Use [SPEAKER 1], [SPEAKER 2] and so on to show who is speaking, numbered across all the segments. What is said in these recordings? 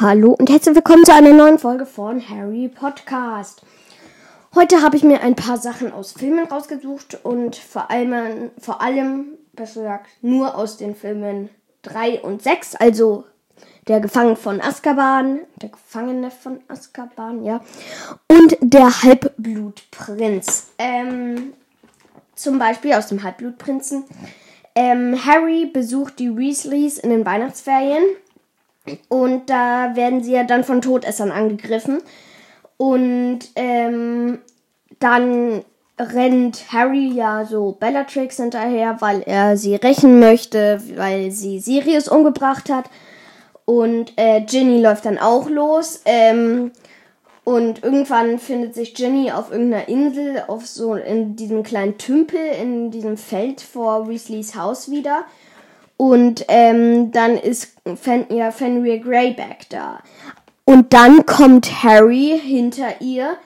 [SPEAKER 1] Hallo und herzlich willkommen zu einer neuen Folge von Harry Podcast. Heute habe ich mir ein paar Sachen aus Filmen rausgesucht und vor allem, vor allem, besser gesagt, nur aus den Filmen 3 und 6, also der Gefangene von Azkaban, der Gefangene von Azkaban, ja, und der Halbblutprinz. Ähm, zum Beispiel aus dem Halbblutprinzen. Ähm, Harry besucht die Weasleys in den Weihnachtsferien und da werden sie ja dann von Todessern angegriffen. Und ähm, dann rennt Harry ja so Bellatrix hinterher, weil er sie rächen möchte, weil sie Sirius umgebracht hat. Und äh, Ginny läuft dann auch los. Ähm, und irgendwann findet sich Ginny auf irgendeiner Insel, auf so in diesem kleinen Tümpel, in diesem Feld vor Weasleys Haus wieder. Und ähm, dann ist Fen ja, Fenrir Greyback da. Und dann kommt Harry hinter ihr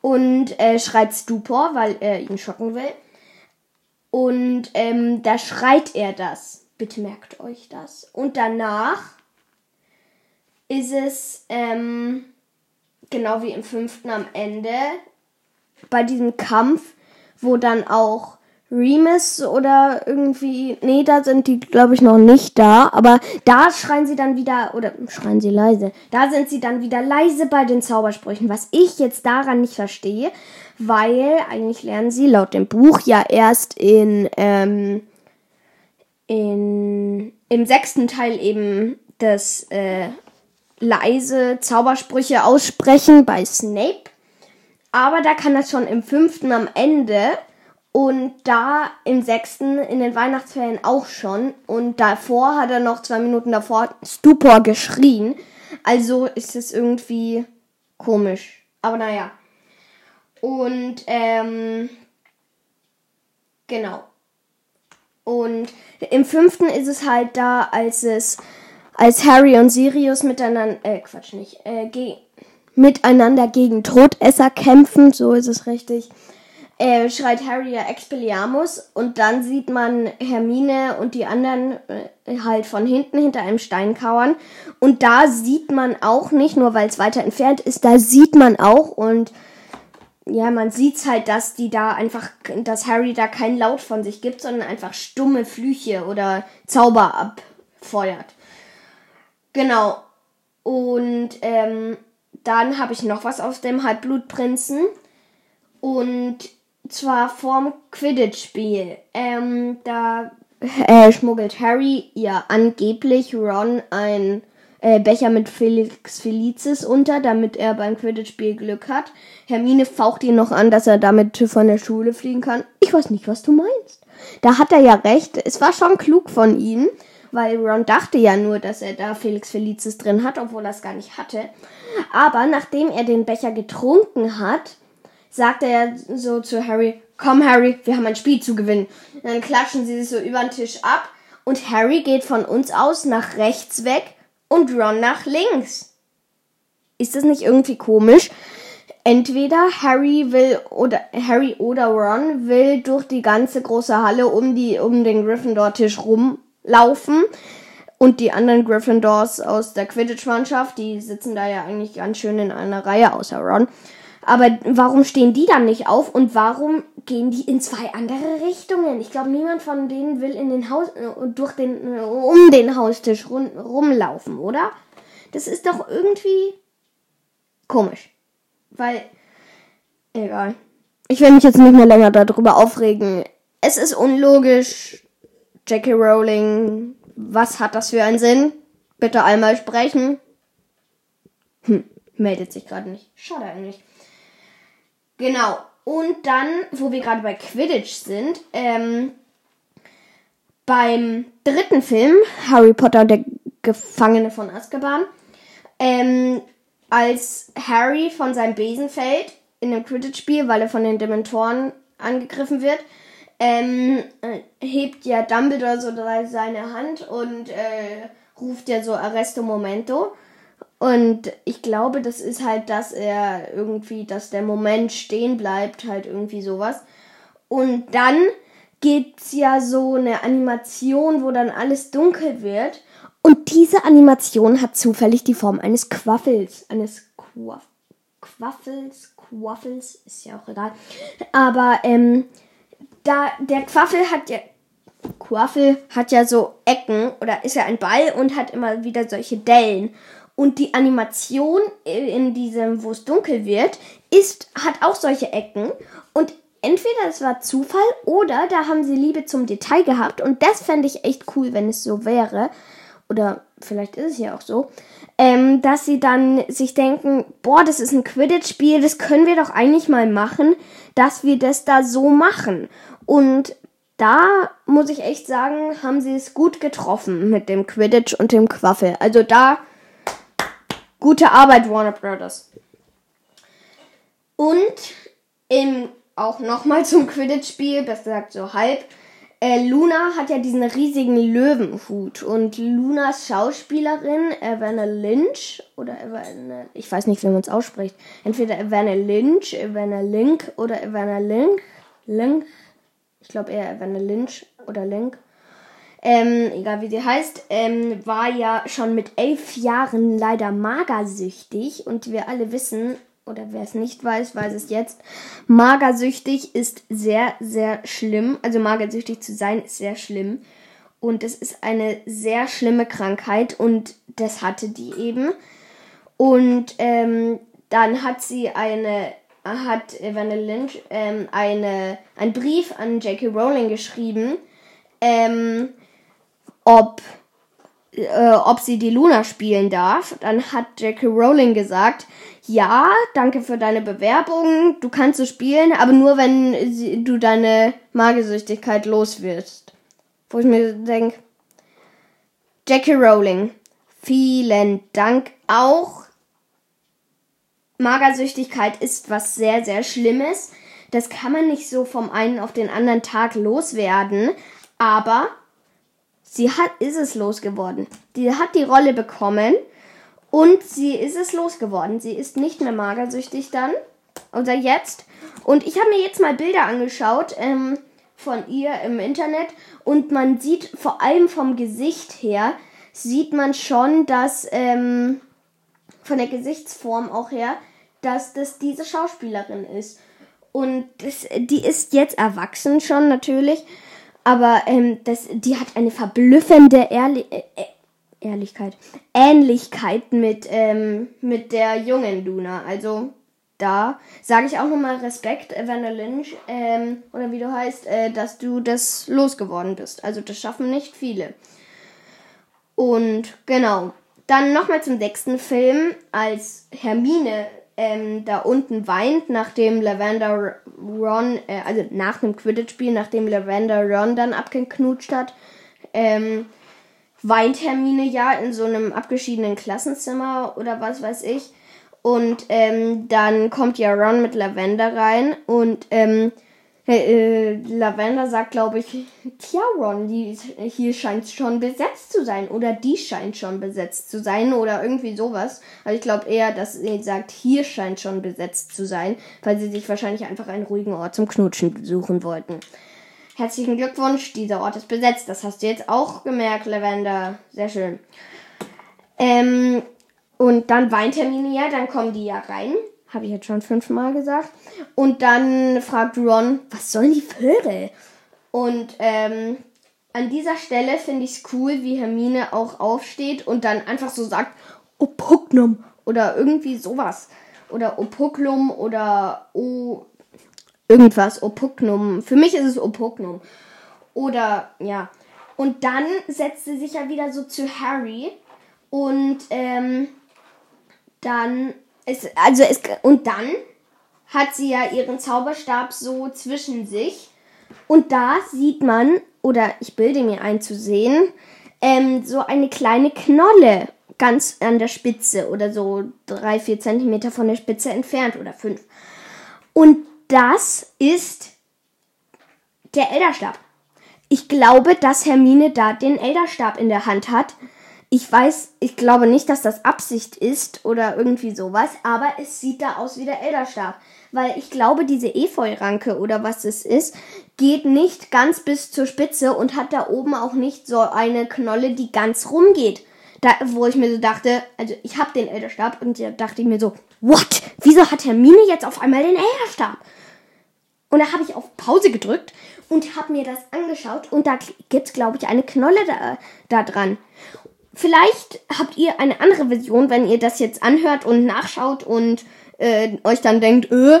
[SPEAKER 1] und äh, schreit Stupor, weil er ihn schocken will. Und ähm, da schreit er das. Bitte merkt euch das. Und danach ist es ähm, genau wie im fünften am Ende bei diesem Kampf, wo dann auch Remus oder irgendwie. Nee, da sind die, glaube ich, noch nicht da. Aber da schreien sie dann wieder. Oder schreien sie leise. Da sind sie dann wieder leise bei den Zaubersprüchen. Was ich jetzt daran nicht verstehe. Weil eigentlich lernen sie laut dem Buch ja erst in. Ähm, in im sechsten Teil eben das äh, leise Zaubersprüche aussprechen bei Snape. Aber da kann das schon im fünften am Ende und da im sechsten in den Weihnachtsferien auch schon. Und davor hat er noch zwei Minuten davor Stupor geschrien. Also ist es irgendwie komisch. Aber naja. Und ähm, genau. Und im fünften ist es halt da, als es, als Harry und Sirius miteinander, äh, Quatsch nicht, äh, ge miteinander gegen Todesser kämpfen, so ist es richtig äh, schreit Harry ja Expelliarmus und dann sieht man Hermine und die anderen äh, halt von hinten hinter einem Stein kauern. Und da sieht man auch nicht, nur weil es weiter entfernt ist, da sieht man auch und ja, man sieht halt, dass die da einfach, dass Harry da kein Laut von sich gibt, sondern einfach stumme Flüche oder Zauber abfeuert. Genau. Und ähm, dann habe ich noch was aus dem Halbblutprinzen. Und zwar vorm Quidditch-Spiel. Ähm, da äh, schmuggelt Harry ihr angeblich Ron ein äh, Becher mit Felix Felicis unter, damit er beim Quidditch-Spiel Glück hat. Hermine faucht ihn noch an, dass er damit von der Schule fliegen kann. Ich weiß nicht, was du meinst. Da hat er ja recht. Es war schon klug von ihm, weil Ron dachte ja nur, dass er da Felix Felicis drin hat, obwohl er es gar nicht hatte. Aber nachdem er den Becher getrunken hat, sagt er so zu Harry, komm Harry, wir haben ein Spiel zu gewinnen. dann klatschen sie sich so über den Tisch ab und Harry geht von uns aus nach rechts weg und Ron nach links. Ist das nicht irgendwie komisch? Entweder Harry will oder Harry oder Ron will durch die ganze große Halle um die um den Gryffindor-Tisch rumlaufen und die anderen Gryffindors aus der Quidditch-Mannschaft, die sitzen da ja eigentlich ganz schön in einer Reihe außer Ron. Aber warum stehen die dann nicht auf und warum gehen die in zwei andere Richtungen? Ich glaube, niemand von denen will in den Haus äh, durch den äh, um den Haustisch rum, rumlaufen, oder? Das ist doch irgendwie komisch, weil egal. Ich will mich jetzt nicht mehr länger darüber aufregen. Es ist unlogisch. Jackie Rowling, was hat das für einen Sinn? Bitte einmal sprechen. Hm, meldet sich gerade nicht. Schade eigentlich. Genau. Und dann, wo wir gerade bei Quidditch sind, ähm, beim dritten Film, Harry Potter, der Gefangene von Azkaban, ähm, als Harry von seinem Besen fällt in einem Quidditch-Spiel, weil er von den Dementoren angegriffen wird, ähm, äh, hebt ja Dumbledore so seine Hand und äh, ruft ja so Arresto Momento. Und ich glaube, das ist halt, dass er irgendwie, dass der Moment stehen bleibt, halt irgendwie sowas. Und dann gibt's ja so eine Animation, wo dann alles dunkel wird. Und diese Animation hat zufällig die Form eines Quaffels, eines Quaff Quaffels, Quaffels, ist ja auch egal. Aber ähm, da der Quaffel hat ja Quaffel hat ja so Ecken oder ist ja ein Ball und hat immer wieder solche Dellen. Und die Animation in diesem, wo es dunkel wird, ist, hat auch solche Ecken. Und entweder es war Zufall oder da haben sie Liebe zum Detail gehabt. Und das fände ich echt cool, wenn es so wäre. Oder vielleicht ist es ja auch so. Ähm, dass sie dann sich denken, boah, das ist ein Quidditch-Spiel, das können wir doch eigentlich mal machen, dass wir das da so machen. Und da muss ich echt sagen, haben sie es gut getroffen mit dem Quidditch und dem Quaffel. Also da gute Arbeit, Warner Brothers. Und im, auch nochmal zum Quidditch-Spiel, besser gesagt so halb. Äh, Luna hat ja diesen riesigen Löwenhut und Lunas Schauspielerin Evanna Lynch oder Evanna, ich weiß nicht, wie man es ausspricht, entweder Evanna Lynch, Evanna Link oder Evanna Link, Link, ich glaube eher Evanna Lynch oder Link, ähm, egal wie sie heißt, ähm, war ja schon mit elf Jahren leider magersüchtig und wir alle wissen, oder wer es nicht weiß, weiß es jetzt, magersüchtig ist sehr, sehr schlimm. Also magersüchtig zu sein ist sehr schlimm. Und es ist eine sehr schlimme Krankheit und das hatte die eben. Und ähm, dann hat sie eine hat Evander Lynch ähm, eine, einen Brief an J.K. Rowling geschrieben, ähm, ob, äh, ob sie die Luna spielen darf. Dann hat J.K. Rowling gesagt, ja, danke für deine Bewerbung, du kannst so spielen, aber nur wenn sie, du deine Magersüchtigkeit los wirst. Wo ich mir denke, J.K. Rowling, vielen Dank auch Magersüchtigkeit ist was sehr, sehr Schlimmes. Das kann man nicht so vom einen auf den anderen Tag loswerden. Aber sie hat, ist es losgeworden. Die hat die Rolle bekommen und sie ist es losgeworden. Sie ist nicht mehr magersüchtig dann. Oder jetzt. Und ich habe mir jetzt mal Bilder angeschaut ähm, von ihr im Internet. Und man sieht vor allem vom Gesicht her, sieht man schon, dass ähm, von der Gesichtsform auch her, dass das diese Schauspielerin ist. Und das, die ist jetzt erwachsen schon natürlich, aber ähm, das, die hat eine verblüffende Ehrli äh, äh, Ehrlichkeit, Ähnlichkeit mit, ähm, mit der jungen Luna. Also da sage ich auch nochmal Respekt, Evander Lynch, ähm, oder wie du heißt, äh, dass du das losgeworden bist. Also das schaffen nicht viele. Und genau. Dann nochmal zum sechsten Film, als Hermine ähm, da unten weint, nachdem Lavender Ron, äh, also nach dem Quidditch-Spiel, nachdem Lavender Ron dann abgeknutscht hat, ähm, weint Hermine ja in so einem abgeschiedenen Klassenzimmer oder was weiß ich. Und ähm, dann kommt ja Ron mit Lavender rein und ähm, äh, Lavender sagt, glaube ich, tja, Ron, die, hier scheint schon besetzt zu sein. Oder die scheint schon besetzt zu sein. Oder irgendwie sowas. Aber ich glaube eher, dass sie sagt, hier scheint schon besetzt zu sein. Weil sie sich wahrscheinlich einfach einen ruhigen Ort zum Knutschen suchen wollten. Herzlichen Glückwunsch, dieser Ort ist besetzt. Das hast du jetzt auch gemerkt, Lavender. Sehr schön. Ähm, und dann weint Hermine ja, dann kommen die ja rein. Habe ich jetzt schon fünfmal gesagt. Und dann fragt Ron, was sollen die Vögel? Und ähm, an dieser Stelle finde ich es cool, wie Hermine auch aufsteht und dann einfach so sagt, Opugnum oder irgendwie sowas. Oder Opuklum oder O. Irgendwas, Opugnum. Für mich ist es Opugnum. Oder, ja. Und dann setzt sie sich ja wieder so zu Harry. Und ähm, dann es, also es, und dann hat sie ja ihren Zauberstab so zwischen sich. Und da sieht man, oder ich bilde mir ein zu sehen, ähm, so eine kleine Knolle ganz an der Spitze oder so drei, vier Zentimeter von der Spitze entfernt oder fünf. Und das ist der Elderstab. Ich glaube, dass Hermine da den Elderstab in der Hand hat ich weiß, ich glaube nicht, dass das Absicht ist oder irgendwie sowas, aber es sieht da aus wie der Elderstab. Weil ich glaube, diese Efeu-Ranke oder was es ist, geht nicht ganz bis zur Spitze und hat da oben auch nicht so eine Knolle, die ganz rumgeht. Da, wo ich mir so dachte, also ich habe den Elderstab und da dachte ich mir so, what? Wieso hat Hermine jetzt auf einmal den Elderstab? Und da habe ich auf Pause gedrückt und habe mir das angeschaut und da gibt es, glaube ich, eine Knolle da, da dran. Vielleicht habt ihr eine andere Version, wenn ihr das jetzt anhört und nachschaut und äh, euch dann denkt, äh,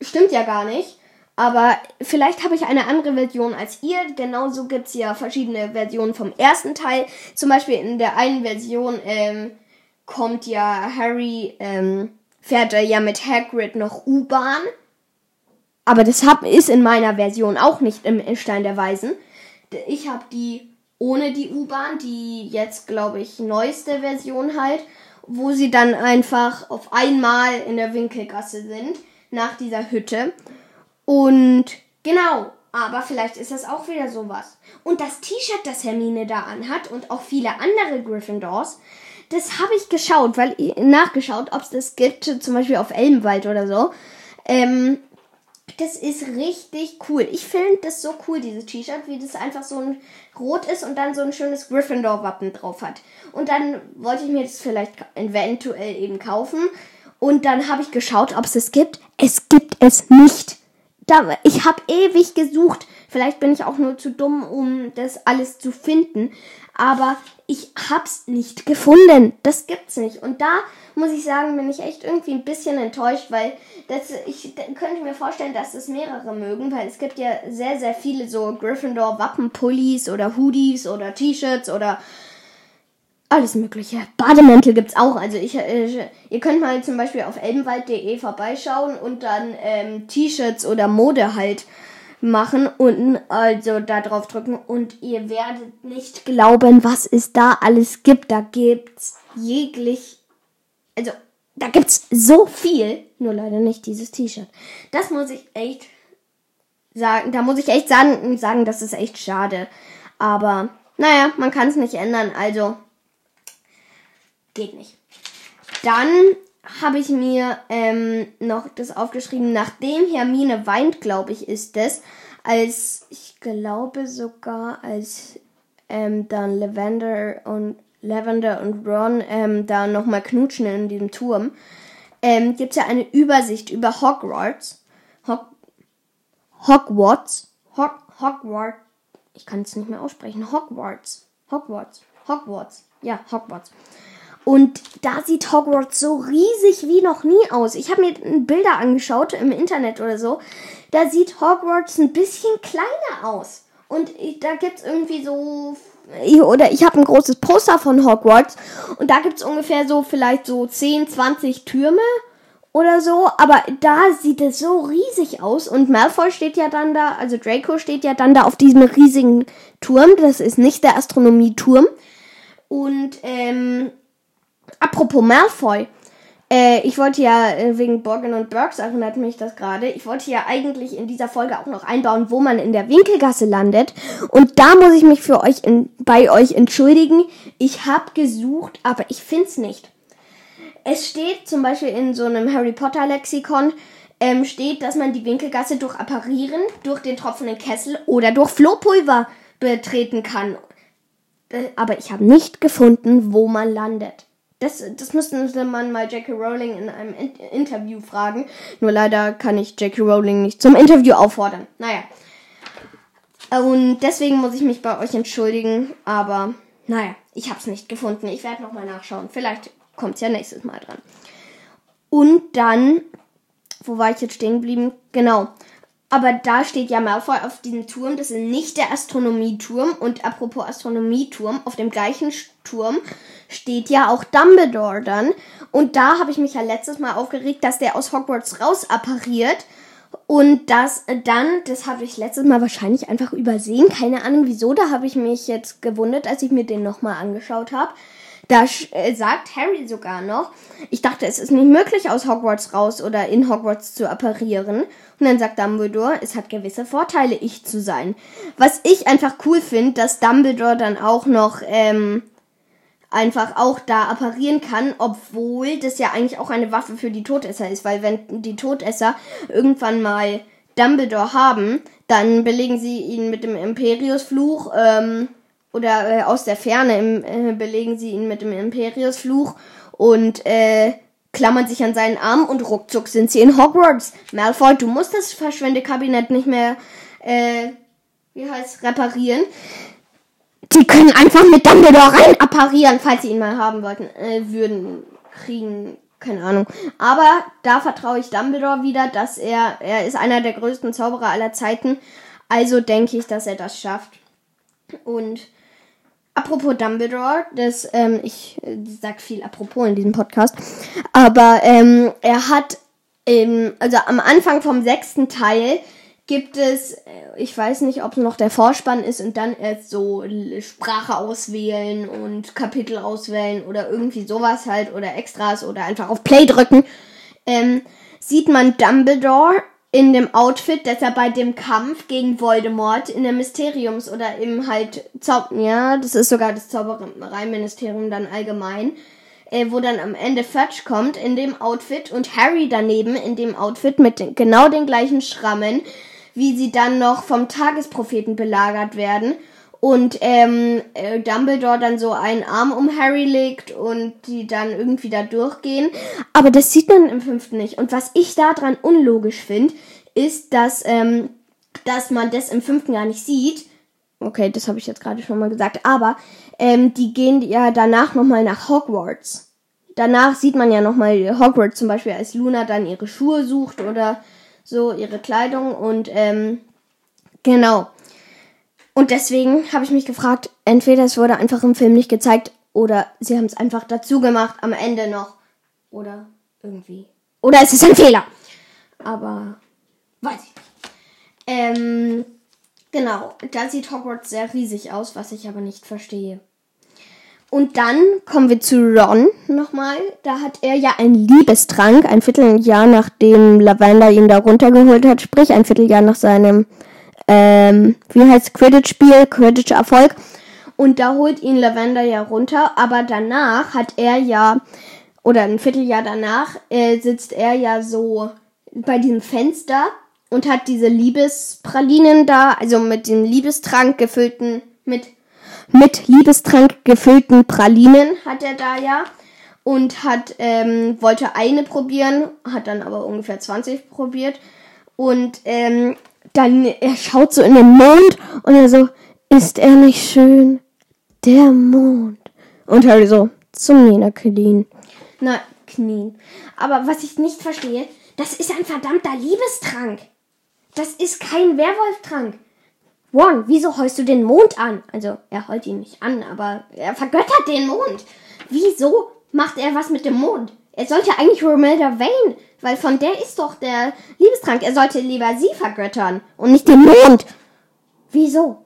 [SPEAKER 1] stimmt ja gar nicht. Aber vielleicht habe ich eine andere Version als ihr. Genauso gibt es ja verschiedene Versionen vom ersten Teil. Zum Beispiel in der einen Version ähm, kommt ja Harry, ähm, fährt er ja mit Hagrid noch U-Bahn. Aber das hab, ist in meiner Version auch nicht im Stein der Weisen. Ich habe die ohne die U-Bahn, die jetzt, glaube ich, neueste Version halt, wo sie dann einfach auf einmal in der Winkelgasse sind, nach dieser Hütte. Und genau, aber vielleicht ist das auch wieder sowas. Und das T-Shirt, das Hermine da anhat und auch viele andere Gryffindors, das habe ich geschaut, weil nachgeschaut, ob es das gibt, zum Beispiel auf Elbenwald oder so. Ähm, das ist richtig cool. Ich finde das so cool, dieses T-Shirt, wie das einfach so ein Rot ist und dann so ein schönes Gryffindor-Wappen drauf hat. Und dann wollte ich mir das vielleicht eventuell eben kaufen. Und dann habe ich geschaut, ob es es gibt. Es gibt es nicht da, ich habe ewig gesucht. Vielleicht bin ich auch nur zu dumm, um das alles zu finden. Aber ich hab's nicht gefunden. Das gibt's nicht. Und da muss ich sagen, bin ich echt irgendwie ein bisschen enttäuscht, weil das, ich könnte mir vorstellen, dass es mehrere mögen, weil es gibt ja sehr, sehr viele so Gryffindor-Wappenpullis oder Hoodies oder T-Shirts oder alles Mögliche. Bademäntel gibt's auch. Also ich, äh, ihr könnt mal zum Beispiel auf elbenwald.de vorbeischauen und dann ähm, T-Shirts oder Mode halt machen und also da drauf drücken und ihr werdet nicht glauben, was es da alles gibt. Da gibt's jeglich, also da gibt's so viel, nur leider nicht dieses T-Shirt. Das muss ich echt sagen, da muss ich echt sagen, sagen, das ist echt schade. Aber naja, man kann es nicht ändern. Also geht nicht. Dann habe ich mir ähm, noch das aufgeschrieben, nachdem Hermine weint, glaube ich, ist es, als ich glaube sogar, als ähm, dann Lavender und Lavender und Ron ähm, da nochmal knutschen in diesem Turm, ähm, gibt es ja eine Übersicht über Hogwarts. Hog Hogwarts. Hog Hogwarts. Ich kann es nicht mehr aussprechen. Hogwarts. Hogwarts. Hogwarts. Ja, Hogwarts. Und da sieht Hogwarts so riesig wie noch nie aus. Ich habe mir Bilder angeschaut im Internet oder so. Da sieht Hogwarts ein bisschen kleiner aus. Und da gibt es irgendwie so. Oder ich habe ein großes Poster von Hogwarts. Und da gibt es ungefähr so vielleicht so 10, 20 Türme oder so. Aber da sieht es so riesig aus. Und Malfoy steht ja dann da, also Draco steht ja dann da auf diesem riesigen Turm. Das ist nicht der Astronomieturm. Und ähm, Apropos Malfoy. Äh, ich wollte ja äh, wegen Borgen und Burks erinnert mich das gerade. Ich wollte ja eigentlich in dieser Folge auch noch einbauen, wo man in der Winkelgasse landet. Und da muss ich mich für euch in, bei euch entschuldigen. Ich habe gesucht, aber ich find's nicht. Es steht zum Beispiel in so einem Harry Potter Lexikon, ähm, steht, dass man die Winkelgasse durch Apparieren, durch den tropfenden Kessel oder durch Flohpulver betreten kann. Äh, aber ich habe nicht gefunden, wo man landet. Das, das müsste man mal Jackie Rowling in einem in Interview fragen. Nur leider kann ich Jackie Rowling nicht zum Interview auffordern. Naja. Und deswegen muss ich mich bei euch entschuldigen. Aber naja, ich habe es nicht gefunden. Ich werde nochmal nachschauen. Vielleicht kommt es ja nächstes Mal dran. Und dann, wo war ich jetzt stehen geblieben? Genau. Aber da steht ja Malfoy auf diesem Turm. Das ist nicht der Astronomieturm. Und apropos Astronomieturm, auf dem gleichen Turm steht ja auch Dumbledore dann. Und da habe ich mich ja letztes Mal aufgeregt, dass der aus Hogwarts raus appariert. Und das dann, das habe ich letztes Mal wahrscheinlich einfach übersehen. Keine Ahnung wieso. Da habe ich mich jetzt gewundert, als ich mir den nochmal angeschaut habe. Da äh, sagt Harry sogar noch, ich dachte, es ist nicht möglich, aus Hogwarts raus oder in Hogwarts zu apparieren. Und dann sagt Dumbledore, es hat gewisse Vorteile, ich zu sein. Was ich einfach cool finde, dass Dumbledore dann auch noch ähm, einfach auch da apparieren kann, obwohl das ja eigentlich auch eine Waffe für die Todesser ist, weil wenn die Todesser irgendwann mal Dumbledore haben, dann belegen sie ihn mit dem Imperiusfluch ähm, oder äh, aus der Ferne im, äh, belegen sie ihn mit dem Imperiusfluch und äh, klammern sich an seinen Arm und ruckzuck sind sie in Hogwarts. Malfoy, du musst das Verschwendekabinett nicht mehr, äh, wie heißt, reparieren. Die können einfach mit Dumbledore rein apparieren, falls sie ihn mal haben wollten, äh, würden, kriegen, keine Ahnung. Aber da vertraue ich Dumbledore wieder, dass er, er ist einer der größten Zauberer aller Zeiten. Also denke ich, dass er das schafft. Und apropos Dumbledore, das, ähm, ich äh, sag viel apropos in diesem Podcast, aber ähm, er hat, ähm, also am Anfang vom sechsten Teil gibt es, äh, ich weiß nicht, ob es noch der Vorspann ist und dann erst so Sprache auswählen und Kapitel auswählen oder irgendwie sowas halt oder Extras oder einfach auf Play drücken, ähm, sieht man Dumbledore in dem Outfit, das er bei dem Kampf gegen Voldemort in der Mysteriums oder im halt Zauber, ja, das ist sogar das Zaubereiministerium dann allgemein, äh, wo dann am Ende Fudge kommt in dem Outfit und Harry daneben in dem Outfit mit den, genau den gleichen Schrammen, wie sie dann noch vom Tagespropheten belagert werden und ähm, äh, Dumbledore dann so einen Arm um Harry legt und die dann irgendwie da durchgehen. Aber das sieht man im fünften nicht. Und was ich daran unlogisch finde, ist, dass, ähm, dass man das im fünften gar nicht sieht. Okay, das habe ich jetzt gerade schon mal gesagt. Aber ähm, die gehen ja danach nochmal nach Hogwarts. Danach sieht man ja nochmal Hogwarts zum Beispiel, als Luna dann ihre Schuhe sucht oder so ihre Kleidung und ähm, genau. Und deswegen habe ich mich gefragt, entweder es wurde einfach im Film nicht gezeigt oder sie haben es einfach dazu gemacht am Ende noch. Oder irgendwie. Oder es ist ein Fehler. Aber weiß ich nicht. Ähm, genau, da sieht Hogwarts sehr riesig aus, was ich aber nicht verstehe. Und dann kommen wir zu Ron nochmal. Da hat er ja einen Liebestrank, ein Vierteljahr nachdem Lavender ihn da runtergeholt hat, sprich ein Vierteljahr nach seinem ähm, wie heißt Quidditch-Spiel, Quidditch-Erfolg. Und da holt ihn Lavender ja runter, aber danach hat er ja, oder ein Vierteljahr danach, äh, sitzt er ja so bei diesem Fenster und hat diese Liebespralinen da, also mit dem Liebestrank gefüllten, mit, mit Liebestrank gefüllten Pralinen hat er da ja und hat, ähm, wollte eine probieren, hat dann aber ungefähr 20 probiert und ähm, dann er schaut so in den Mond und er so, ist er nicht schön? Der Mond. Und Harry so, zum Nina knien. Na, knien. Aber was ich nicht verstehe, das ist ein verdammter Liebestrank. Das ist kein Werwolftrank. Ron, wieso heust du den Mond an? Also, er heult ihn nicht an, aber er vergöttert den Mond. Wieso macht er was mit dem Mond? Er sollte eigentlich Romilda Vane weil von der ist doch der Liebestrank. Er sollte lieber sie vergöttern und nicht den Mond. Wieso?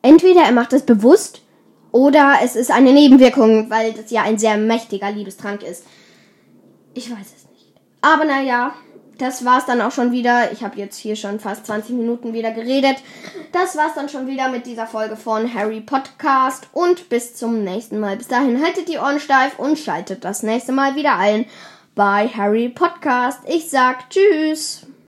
[SPEAKER 1] Entweder er macht es bewusst oder es ist eine Nebenwirkung, weil das ja ein sehr mächtiger Liebestrank ist. Ich weiß es nicht. Aber naja, das war's dann auch schon wieder. Ich habe jetzt hier schon fast 20 Minuten wieder geredet. Das war's dann schon wieder mit dieser Folge von Harry Podcast und bis zum nächsten Mal. Bis dahin haltet die Ohren steif und schaltet das nächste Mal wieder ein bei Harry Podcast. Ich sag Tschüss.